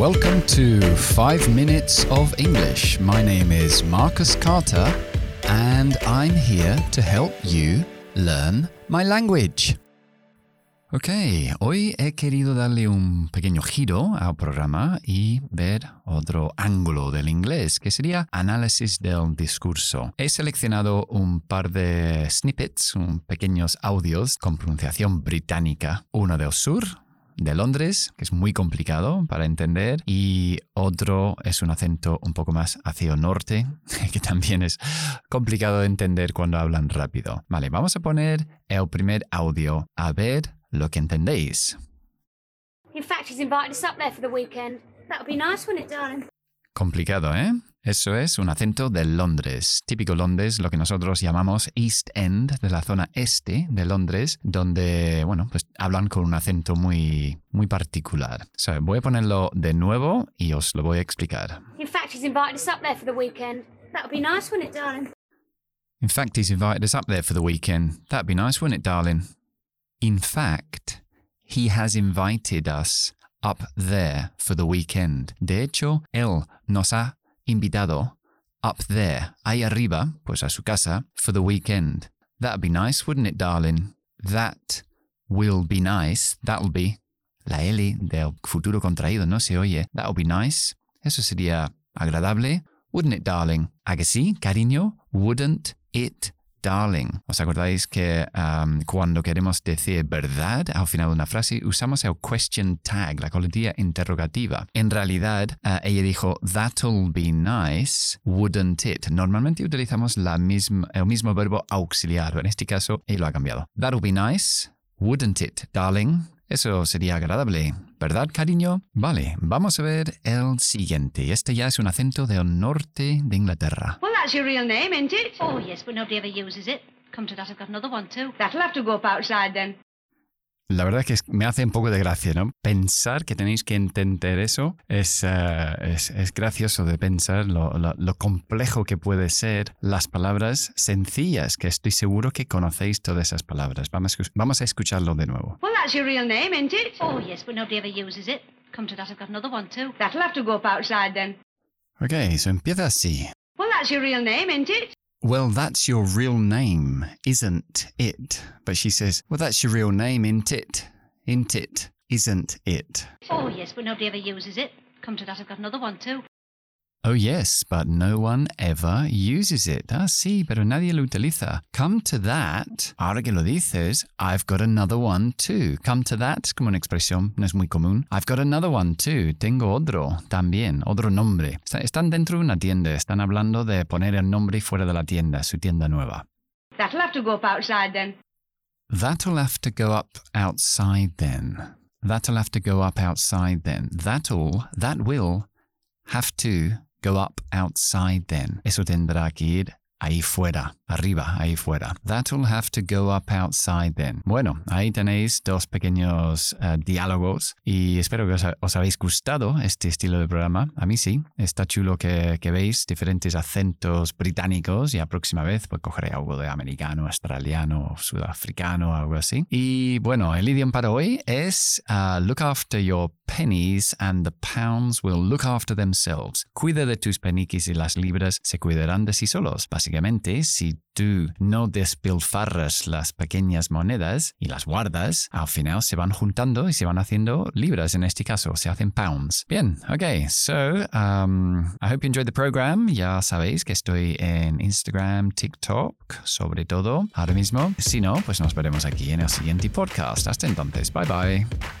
Welcome to 5 Minutes of English. My name is Marcus Carter, and I'm here to help you learn my language. Ok, hoy he querido darle un pequeño giro al programa y ver otro ángulo del inglés, que sería análisis del discurso. He seleccionado un par de snippets, un pequeños audios con pronunciación británica, uno del sur, de Londres, que es muy complicado para entender, y otro es un acento un poco más hacia el norte, que también es complicado de entender cuando hablan rápido. Vale, vamos a poner el primer audio a ver lo que entendéis. In fact, he's invited us up there for the weekend. That would be nice, wouldn't it, darling? Complicado, ¿eh? Eso es un acento de Londres, típico Londres, lo que nosotros llamamos East End, de la zona este de Londres, donde, bueno, pues hablan con un acento muy, muy particular. So, voy a ponerlo de nuevo y os lo voy a explicar. In fact, he's invited us up there for the weekend. That would be nice, wouldn't it, darling? In fact, he's invited us up there for the weekend. That'd be nice, wouldn't it, darling? In fact, he has invited us up there for the weekend. De hecho, él nos ha invitado up there, ahí arriba, pues a su casa, for the weekend. That'd be nice, wouldn't it, darling? That will be nice. That'll be. La L del futuro contraído no se oye. That'll be nice. Eso sería agradable. Wouldn't it, darling? ¿A que sí, cariño? Wouldn't it, darling. ¿Os acordáis que um, cuando queremos decir verdad al final de una frase usamos el question tag, la coletilla interrogativa? En realidad, uh, ella dijo, that'll be nice, wouldn't it? Normalmente utilizamos la misma, el mismo verbo auxiliar, en este caso ella lo ha cambiado. That'll be nice, wouldn't it, darling? Eso sería agradable, ¿verdad, cariño? Vale, vamos a ver el siguiente. Este ya es un acento del norte de Inglaterra. That's your real name, isn't it? Oh, yes, but nobody ever uses it. Come to that, I've got another one too. That'll have to go up outside then. La verdad es que me hace un poco de gracia, ¿no? Pensar que tenéis que entender eso es, eh, es, es gracioso de pensar lo, lo- lo complejo que puede ser las palabras sencillas, que estoy seguro que conocéis todas esas palabras. Vamos, vamos a escucharlo de nuevo. Well, that's your real name, isn't it? Oh, yes, but nobody ever uses it. Come to that, I've got another one too. That'll have to go up outside then. Ok, eso empieza así. Well, that's your real name, isn't it? Well, that's your real name, isn't it? But she says, Well, that's your real name, isn't it? Isn't it? Isn't it? Oh, yes, but nobody ever uses it. Come to that, I've got another one too. Oh, yes, but no one ever uses it. Ah, sí, pero nadie lo utiliza. Come to that. Ahora que lo dices, I've got another one too. Come to that es como una expresión, no es muy común. I've got another one too. Tengo otro también, otro nombre. Están dentro de una tienda, están hablando de poner el nombre fuera de la tienda, su tienda nueva. That'll have to go up outside then. That'll have to go up outside then. That'll have to go up outside then. That'll, that will have to go up outside then. Ahí fuera, arriba, ahí fuera. That'll have to go up outside then. Bueno, ahí tenéis dos pequeños eh, diálogos y espero que os, os habéis gustado este estilo de programa. A mí sí, está chulo que, que veis diferentes acentos británicos y la próxima vez pues cogeré algo de americano, australiano, sudafricano, algo así. Y bueno, el idioma para hoy es uh, look after your pennies and the pounds will look after themselves. Cuida de tus peniques y las libras se cuidarán de sí solos. Básicamente, si tú no despilfarras las pequeñas monedas y las guardas, al final se van juntando y se van haciendo libras en este caso, se hacen pounds. Bien, ok, so um, I hope you enjoyed the program. Ya sabéis que estoy en Instagram, TikTok, sobre todo ahora mismo. Si no, pues nos veremos aquí en el siguiente podcast. Hasta entonces, bye bye.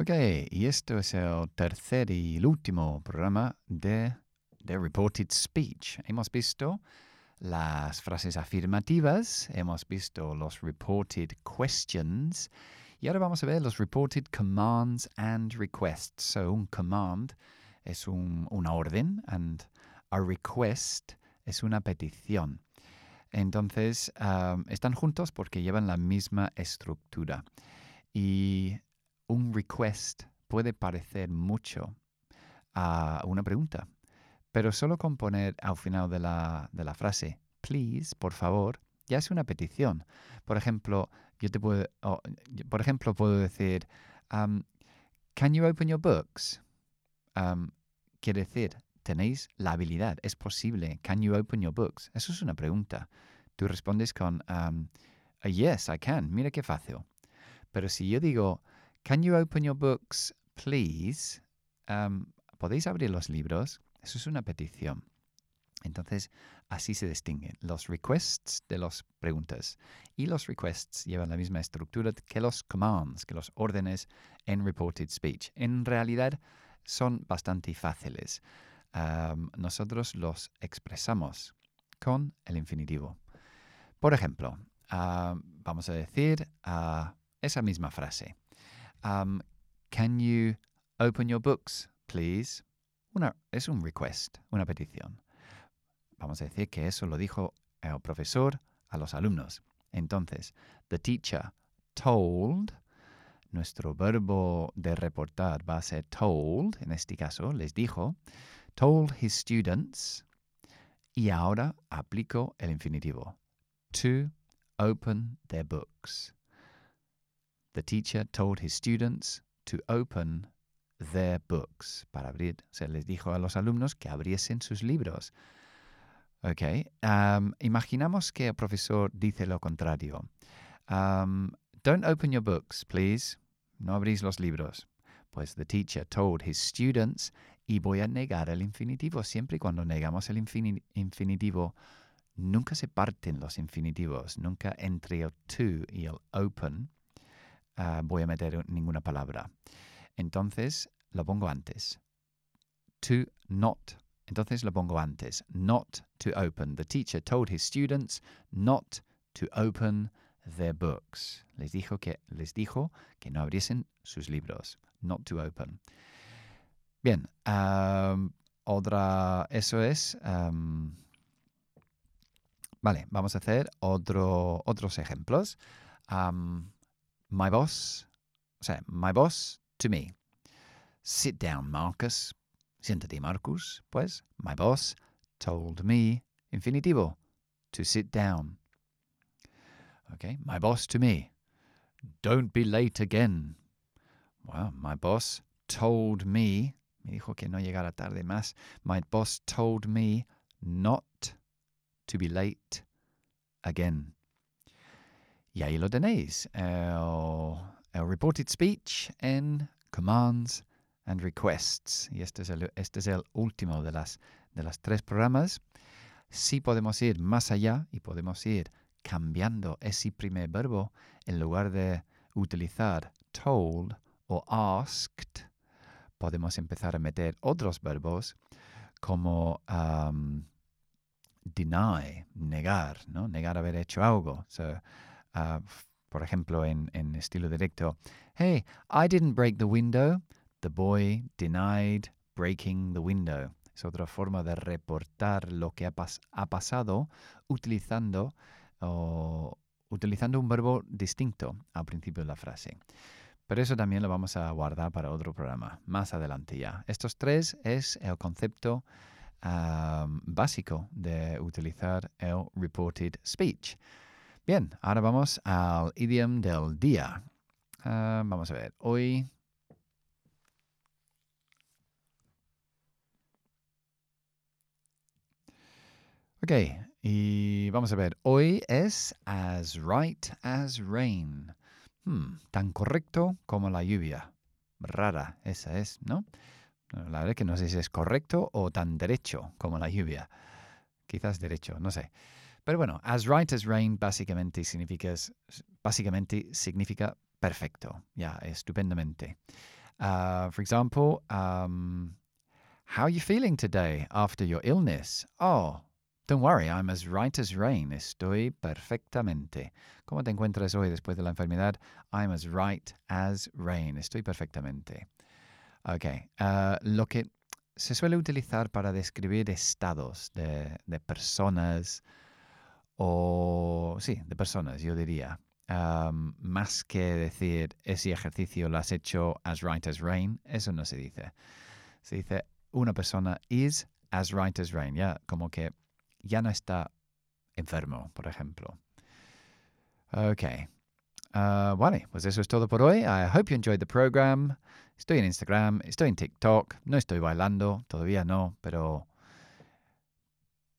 Ok, y esto es el tercer y el último programa de, de Reported Speech. Hemos visto las frases afirmativas, hemos visto los reported questions y ahora vamos a ver los reported commands and requests. So, un command es un- una orden and a request es una petición. Entonces, um, están juntos porque llevan la misma estructura. Y un request puede parecer mucho a una pregunta, pero solo con poner al final de la, de la frase, please, por favor, ya es una petición. Por ejemplo, yo te puedo, por ejemplo, puedo decir, um, can you open your books? Um, quiere decir, tenéis la habilidad, es posible. Can you open your books? Eso es una pregunta. Tú respondes con, um, "Uh, yes, I can. Mira qué fácil. Pero si yo digo, can you open your books, please? ¿Podéis abrir los libros? Eso es una petición. Entonces, así se distinguen los requests de las preguntas. Y los requests llevan la misma estructura que los commands, que los órdenes en reported speech. En realidad, son bastante fáciles. Nosotros los expresamos con el infinitivo. Por ejemplo, ah, vamos a decir ah, esa misma frase. Um, can you open your books, please? Una, es un request, una petición. Vamos a decir que eso lo dijo el profesor a los alumnos. Entonces, the teacher told, nuestro verbo de reportar va a ser told, en este caso, les dijo, told his students, y ahora aplico el infinitivo, to open their books. The teacher told his students to open their books. Para abrir, se les dijo a los alumnos que abriesen sus libros. Ok. um, imaginamos que el profesor dice lo contrario. Um, Don't open your books, please. No abrís los libros. Pues the teacher told his students y voy a negar el infinitivo. Siempre cuando negamos el infini- infinitivo, nunca se parten los infinitivos. Nunca entre el to y el open ah, voy a meter ninguna palabra. Entonces lo pongo antes. To not. Entonces lo pongo antes. Not to open. The teacher told his students not to open their books. Les dijo que, les dijo que no abriesen sus libros. Not to open. Bien. otra. Eso es. vale, vamos a hacer otro, otros ejemplos. My boss. Sea, my boss to me. Sit down, Marcus. Siéntate, Marcus. Pues, my boss told me, infinitivo, to sit down. Okay, my boss to me, don't be late again. Well, my boss told me, me dijo que no llegara tarde más. My boss told me not to be late again. Y ahí lo tenéis, el, el reported speech en commands and requests. Y este es el, este es el último de las, de las tres programas. Sí podemos ir más allá y podemos ir cambiando ese primer verbo en lugar de utilizar told o asked. Podemos empezar a meter otros verbos como um, deny, negar, ¿no? Negar haber hecho algo. Uh, por ejemplo, en, estilo directo, hey, I didn't break the window. The boy denied breaking the window. Es otra forma de reportar lo que ha, pas- ha pasado utilizando, utilizando un verbo distinto al principio de la frase. Pero eso también lo vamos a guardar para otro programa, más adelante ya. Estos tres es el concepto am, básico de utilizar el reported speech. Bien, ahora vamos al idiom del día. Ah, vamos a ver, hoy Ok, y vamos a ver, hoy es as right as rain. Hmm, tan correcto como la lluvia. Rara, esa es, ¿no? La verdad es que no sé si es correcto o tan derecho como la lluvia. Quizás derecho, no sé. Pero bueno, as right as rain básicamente significa, significa perfecto, ya, estupendamente. Uh, for example, um, how are you feeling today after your illness? Oh, don't worry, I'm as right as rain. Estoy perfectamente. ¿Cómo te encuentras hoy después de la enfermedad? I'm as right as rain. Estoy perfectamente. Ok. uh, lo que se suele utilizar para describir estados de personas o... Sí, de personas, yo diría. Más que decir ese ejercicio lo has hecho as right as rain, eso no se dice. Se dice una persona is as right as rain, ya como que ya no está enfermo, por ejemplo. Ok. Uh, vale, pues eso es todo por hoy. I hope you enjoyed the program. Estoy en Instagram, estoy en TikTok, no estoy bailando, todavía no, pero,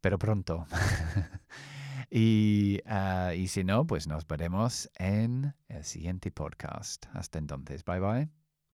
pero pronto. y, uh, y si no, pues nos veremos en el siguiente podcast. Hasta entonces, bye bye.